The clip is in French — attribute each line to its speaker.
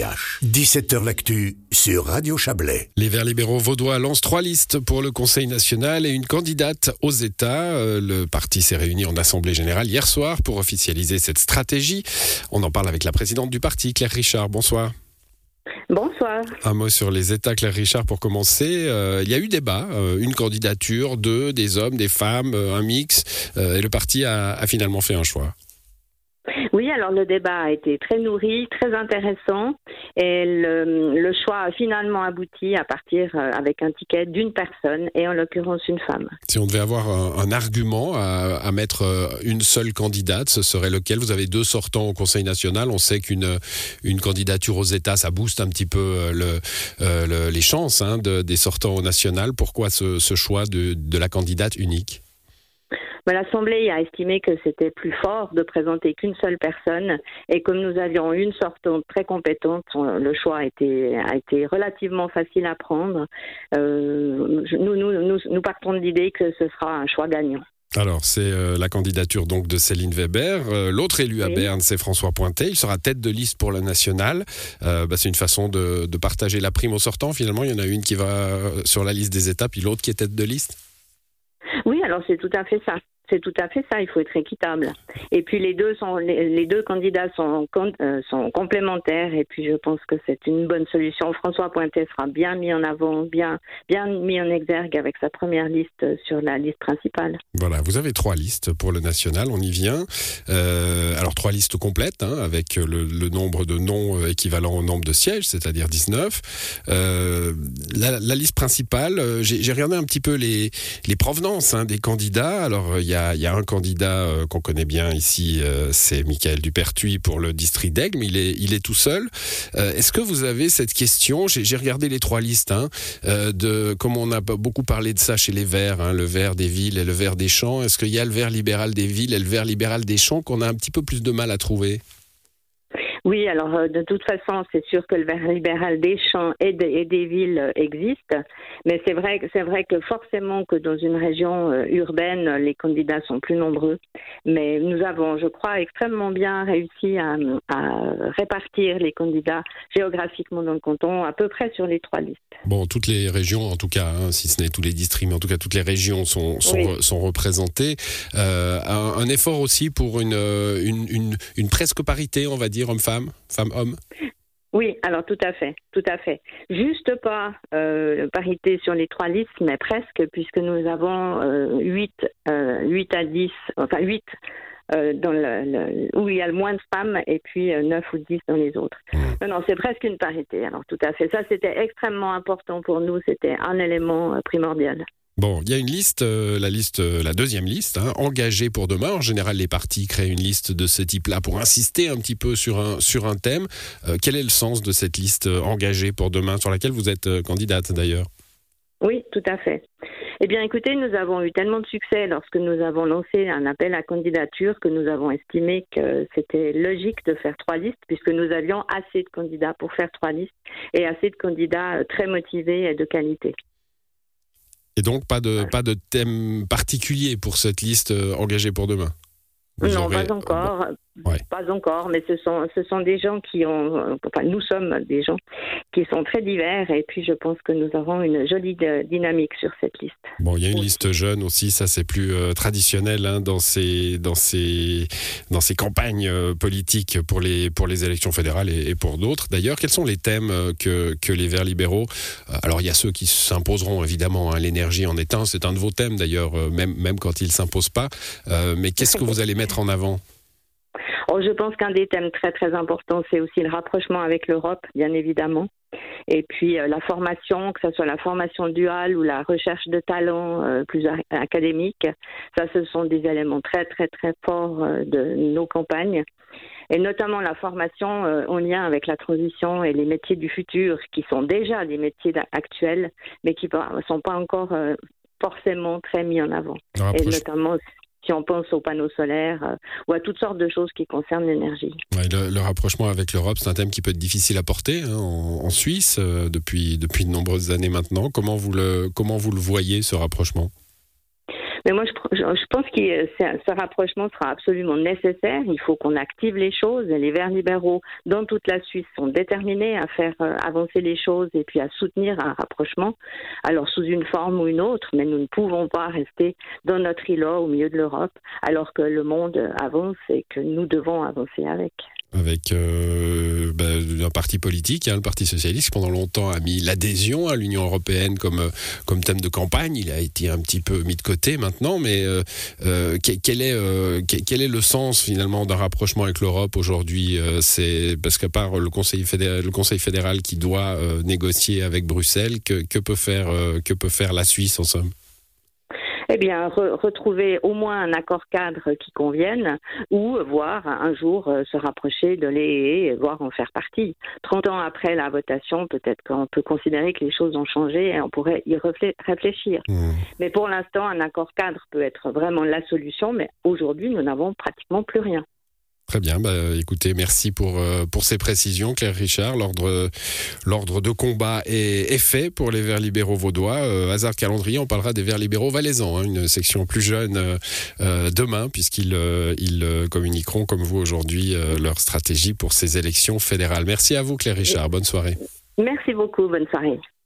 Speaker 1: 17h L'actu sur Radio Chablais.
Speaker 2: Les Verts libéraux vaudois lancent trois listes pour le Conseil national et une candidate aux États. Euh, Le parti s'est réuni en Assemblée générale hier soir pour officialiser cette stratégie. On en parle avec la présidente du parti, Claire Richard. Bonsoir.
Speaker 3: Bonsoir.
Speaker 2: Un mot sur les États, Claire Richard, pour commencer. Euh, il y a eu débat, euh, une candidature, deux, des hommes, des femmes, euh, un mix, euh, et le parti a, a finalement fait un choix.
Speaker 3: Oui, alors le débat a été très nourri, très intéressant et le, choix a finalement abouti à partir euh, avec un ticket d'une personne et en l'occurrence une femme.
Speaker 2: Si on devait avoir un, argument à, mettre euh, une seule candidate, ce serait lequel? Vous avez deux sortants au Conseil national. On sait qu'une une candidature aux États, ça booste un petit peu euh, le, euh, le- les chances hein, de- des sortants au national. Pourquoi ce, choix de la candidate unique?
Speaker 3: Mais L'Assemblée a estimé que c'était plus fort de présenter qu'une seule personne et comme nous avions une sortante très compétente, on- le choix a été, a été relativement facile à prendre. Euh, nous, nous, nous, nous partons de l'idée que ce sera un choix gagnant.
Speaker 2: Alors, c'est euh, la candidature donc de Céline Weber. Euh, L'autre élu à
Speaker 3: Oui.
Speaker 2: Berne, c'est François Pointet. Il sera tête de liste pour la nationale. Euh, bah, c'est une façon de, de partager la prime au sortant. Finalement, il y en a une qui va euh, sur la liste des États, puis l'autre qui est tête de liste.
Speaker 3: Alors c'est tout à fait ça. C'est tout à fait ça. Il faut être équitable. Et puis les deux sont les, deux candidats sont euh, sont complémentaires. Et puis je pense que c'est une bonne solution. François Pointet sera bien mis en avant, bien bien mis en exergue avec sa première liste sur la liste principale.
Speaker 2: Voilà, vous avez trois listes pour le national, on y vient. Euh, alors trois listes complètes, hein, avec le, nombre de noms euh, équivalent au nombre de sièges, c'est-à-dire 19. Euh, la, liste principale, j'ai regardé un petit peu les, les provenances hein, des candidats. Alors il y, a, il y a un candidat euh, qu'on connaît bien ici, euh, c'est Michael Dupertuis pour le district d'Aigle, mais il est, il est tout seul. Euh, Est-ce que vous avez cette question? J'ai regardé les trois listes, hein, de comme on a beaucoup parlé de ça chez les Verts, hein, le vert des villes et le vert des champs. Est-ce qu'il y a le vert libéral des villes et le vert libéral des champs qu'on a un petit peu plus de mal à trouver?
Speaker 3: Oui, alors euh, de toute façon, c'est sûr que le vert libéral des champs et, de- et des villes euh, existe, mais c'est vrai, que- c'est vrai que forcément que dans une région euh, urbaine, les candidats sont plus nombreux. Mais nous avons, je crois, extrêmement bien réussi à, à répartir les candidats géographiquement dans le canton, à peu près sur les trois listes.
Speaker 2: Bon, toutes les régions, en tout cas, hein, si ce n'est tous les districts, mais en tout cas toutes les régions sont, sont,
Speaker 3: Oui.
Speaker 2: sont représentées. Euh, un, un effort aussi pour une, une, une, une presque parité, on va dire, homme-femme, femme-homme.
Speaker 3: Oui, alors tout à fait, tout à fait. Juste pas euh, parité sur les trois listes, mais presque, puisque nous avons euh, 8, euh, 8 à 10, enfin 8 euh, dans le, le- où il y a le moins de femmes et puis euh, 9 ou 10 dans les autres.
Speaker 2: Mmh.
Speaker 3: Non, non, c'est presque une parité, alors tout à fait. Ça, c'était extrêmement important pour nous, c'était un élément primordial.
Speaker 2: Bon, il y a une liste, euh, euh, la deuxième liste, hein, engagée pour demain. En général, les partis créent une liste de ce type-là pour insister un petit peu sur un sur un thème. Euh, quel est le sens de cette liste engagée pour demain, sur laquelle vous êtes candidate d'ailleurs?
Speaker 3: Oui, tout à fait. Eh bien, écoutez, nous avons eu tellement de succès lorsque nous avons lancé un appel à candidature que nous avons estimé que c'était logique de faire trois listes puisque nous avions assez de candidats pour faire trois listes et assez de candidats très motivés et de qualité.
Speaker 2: Et donc pas de pas de thème particulier pour cette liste euh, engagée pour demain? Vous
Speaker 3: non,
Speaker 2: aurez-
Speaker 3: pas encore.
Speaker 2: Ouais.
Speaker 3: Pas encore, mais ce sont, ce sont des gens qui ont, enfin, nous sommes des gens qui sont très divers et puis je pense que nous aurons une jolie dynamique sur cette liste.
Speaker 2: Bon, il y a une liste jeune aussi, ça c'est plus euh, traditionnel hein, dans ces dans ces dans ces campagnes euh, politiques pour les pour les élections fédérales et, et pour d'autres. D'ailleurs, quels sont les thèmes euh, que que les Verts libéraux Alors il y a ceux qui s'imposeront évidemment. hein, L'énergie en est un, c'est un de vos thèmes d'ailleurs, même même quand il s'impose pas. Euh, mais qu'est-ce que vous allez mettre en avant?
Speaker 3: Oh, je pense qu'un des thèmes très très importants, c'est aussi le rapprochement avec l'Europe, bien évidemment. Et puis euh, la formation, que ce soit la formation duale ou la recherche de talents euh, plus académiques, ça ce sont des éléments très très très forts euh, de nos campagnes. Et notamment la formation en lien avec la transition et les métiers du futur, qui sont déjà des métiers actuels, mais qui ne sont pas encore forcément très mis en avant. Et notamment si on pense aux panneaux solaires euh, ou à toutes sortes de choses qui concernent l'énergie.
Speaker 2: Le, rapprochement avec l'Europe, c'est un thème qui peut être difficile à porter hein, en, en Suisse euh, depuis depuis de nombreuses années maintenant. Comment vous le comment vous le voyez ce rapprochement?
Speaker 3: Mais moi, je, je pense que ce rapprochement sera absolument nécessaire. Il faut qu'on active les choses. Les Verts libéraux dans toute la Suisse sont déterminés à faire euh, avancer les choses et puis à soutenir un rapprochement, alors sous une forme ou une autre. Mais nous ne pouvons pas rester dans notre îlot au milieu de l'Europe alors que le monde avance et que nous devons avancer avec
Speaker 2: avec euh, ben, un parti politique, hein, le Parti socialiste, pendant longtemps a mis l'adhésion à l'Union européenne comme, euh, comme thème de campagne. Il a été un petit peu mis de côté maintenant, mais euh, euh quel, est, euh, quel est le sens finalement d'un rapprochement avec l'Europe aujourd'hui C'est parce qu'à part le Conseil fédéral, qui doit négocier avec Bruxelles, que peut faire que peut faire la Suisse en somme?
Speaker 3: Eh bien, retrouver au moins un accord cadre qui convienne ou voir un jour euh, se rapprocher de l'EE et voir en faire partie. 30 ans après la votation, peut-être qu'on peut considérer que les choses ont changé et on pourrait y réfléchir. Mmh. Mais pour l'instant, un accord cadre peut être vraiment la solution, mais aujourd'hui, nous n'avons pratiquement plus rien.
Speaker 2: Très bien. Bah, écoutez, merci pour, euh, pour ces précisions, Claire Richard. L'ordre, de combat est, fait pour les Verts libéraux vaudois. Euh, hasard calendrier, on parlera des Verts libéraux valaisans, hein, une section plus jeune euh, demain, puisqu'ils ils communiqueront, comme vous aujourd'hui, leur stratégie pour ces élections fédérales. Merci à vous, Claire Richard. Bonne soirée.
Speaker 3: Merci beaucoup. Bonne soirée.